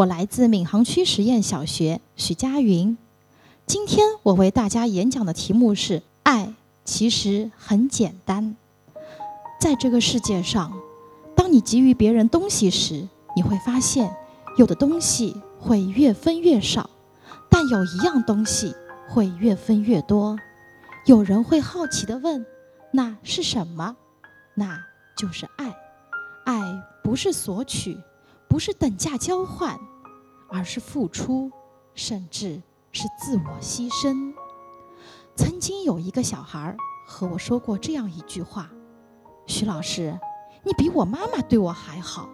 我来自闵行区实验小学，许佳云。今天我为大家演讲的题目是“爱其实很简单”。在这个世界上，当你给予别人东西时，你会发现，有的东西会越分越少，但有一样东西会越分越多。有人会好奇地问：“那是什么？”那就是爱。爱不是索取，不是等价交换，而是付出，甚至是自我牺牲。曾经有一个小孩和我说过这样一句话：“徐老师，你比我妈妈对我还好。”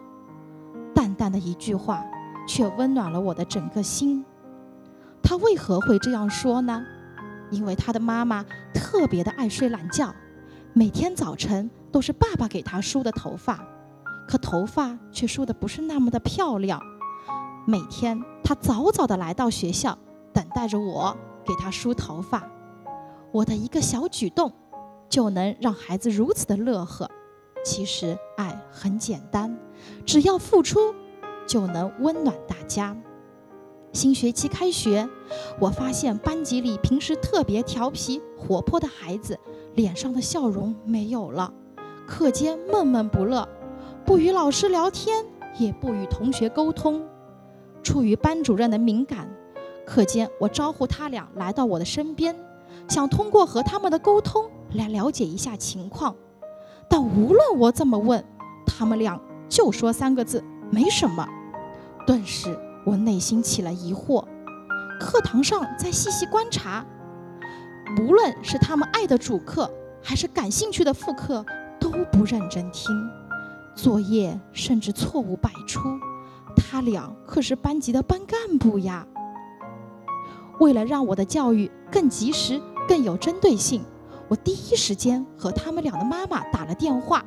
淡淡的一句话，却温暖了我的整个心。他为何会这样说呢？因为他的妈妈特别的爱睡懒觉，每天早晨都是爸爸给他梳的头发，可头发却梳的不是那么的漂亮。每天他早早的来到学校，等待着我给他梳头发。我的一个小举动，就能让孩子如此的乐呵。其实爱很简单，只要付出，就能温暖大家。新学期开学，我发现班级里平时特别调皮活泼的孩子，脸上的笑容没有了，课间闷闷不乐，不与老师聊天，也不与同学沟通。出于班主任的敏感，课间我招呼他俩来到我的身边，想通过和他们的沟通来了解一下情况。但无论我怎么问，他们俩就说三个字：没什么。顿时。我内心起了疑惑，课堂上再细细观察，无论是他们爱的主课，还是感兴趣的副课，都不认真听，作业甚至错误百出。他俩可是班级的班干部呀！为了让我的教育更及时、更有针对性，我第一时间和他们俩的妈妈打了电话，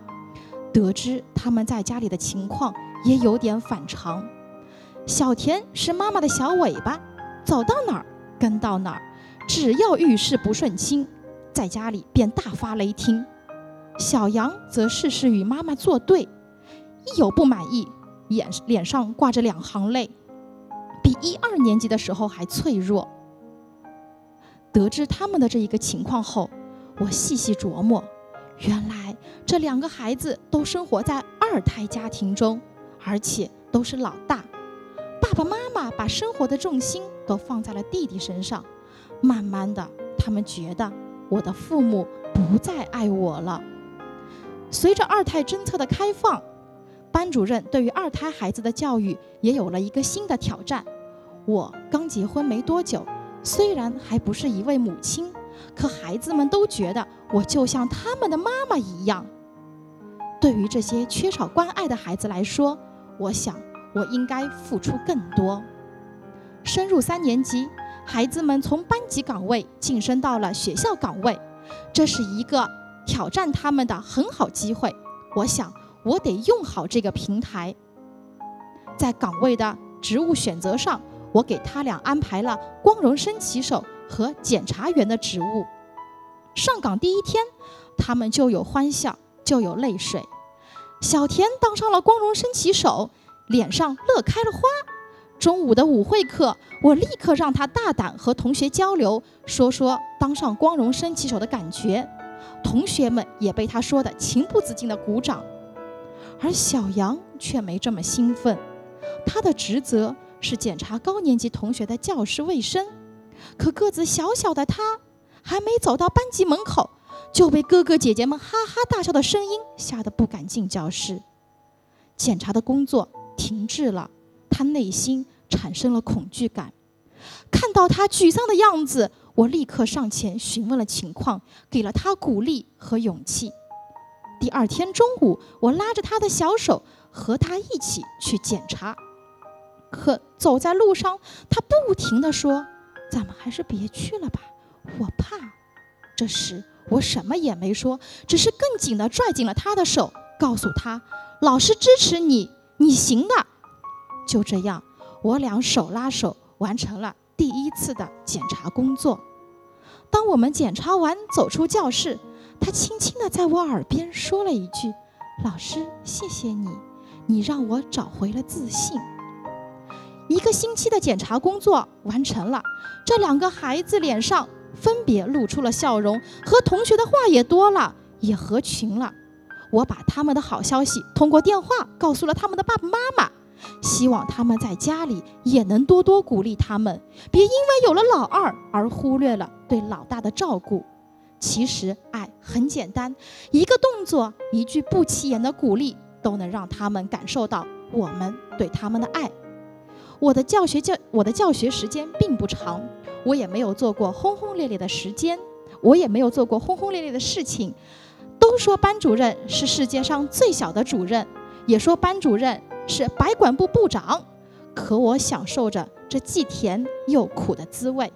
得知他们在家里的情况也有点反常。小田是妈妈的小尾巴，走到哪儿跟到哪儿，只要遇事不顺心，在家里便大发雷霆。小杨则事事与妈妈作对，一有不满意，眼脸上挂着两行泪，比一二年级的时候还脆弱。得知他们的这一个情况后，我细细琢磨，原来这两个孩子都生活在二胎家庭中，而且都是老大。爸爸妈妈把生活的重心都放在了弟弟身上，慢慢的，他们觉得我的父母不再爱我了。随着二胎政策的开放，班主任对于二胎孩子的教育也有了一个新的挑战。我刚结婚没多久，虽然还不是一位母亲，可孩子们都觉得我就像他们的妈妈一样。对于这些缺少关爱的孩子来说，我想。我应该付出更多。升入三年级，孩子们从班级岗位晋升到了学校岗位，这是一个挑战他们的很好机会。我想，我得用好这个平台。在岗位的职务选择上，我给他俩安排了光荣升旗手和检查员的职务。上岗第一天，他们就有欢笑，就有泪水。小田当上了光荣升旗手。脸上乐开了花。中午的舞会课，我立刻让他大胆和同学交流，说说当上光荣升旗手的感觉。同学们也被他说的情不自禁的鼓掌。而小杨却没这么兴奋，他的职责是检查高年级同学的教室卫生。可个子小小的他，还没走到班级门口，就被哥哥姐姐们哈哈大笑的声音吓得不敢进教室。检查的工作。停滞了，他内心产生了恐惧感。看到他沮丧的样子，我立刻上前询问了情况，给了他鼓励和勇气。第二天中午，我拉着他的小手，和他一起去检查。可走在路上，他不停地说：“咱们还是别去了吧，我怕。”这时我什么也没说，只是更紧地拽紧了他的手，告诉他：“老师支持你。”你行的，就这样，我俩手拉手完成了第一次的检查工作。当我们检查完走出教室，他轻轻地在我耳边说了一句：“老师，谢谢你，你让我找回了自信。”一个星期的检查工作完成了，这两个孩子脸上分别露出了笑容，和同学的话也多了，也合群了。我把他们的好消息通过电话告诉了他们的爸爸妈妈，希望他们在家里也能多多鼓励他们，别因为有了老二而忽略了对老大的照顾。其实爱很简单，一个动作，一句不起眼的鼓励，都能让他们感受到我们对他们的爱。我的教学教我的教学时间并不长，我也没有做过轰轰烈烈的时间，我也没有做过轰轰烈烈的事情。都说班主任是世界上最小的主任，也说班主任是百管部部长，可我享受着这既甜又苦的滋味。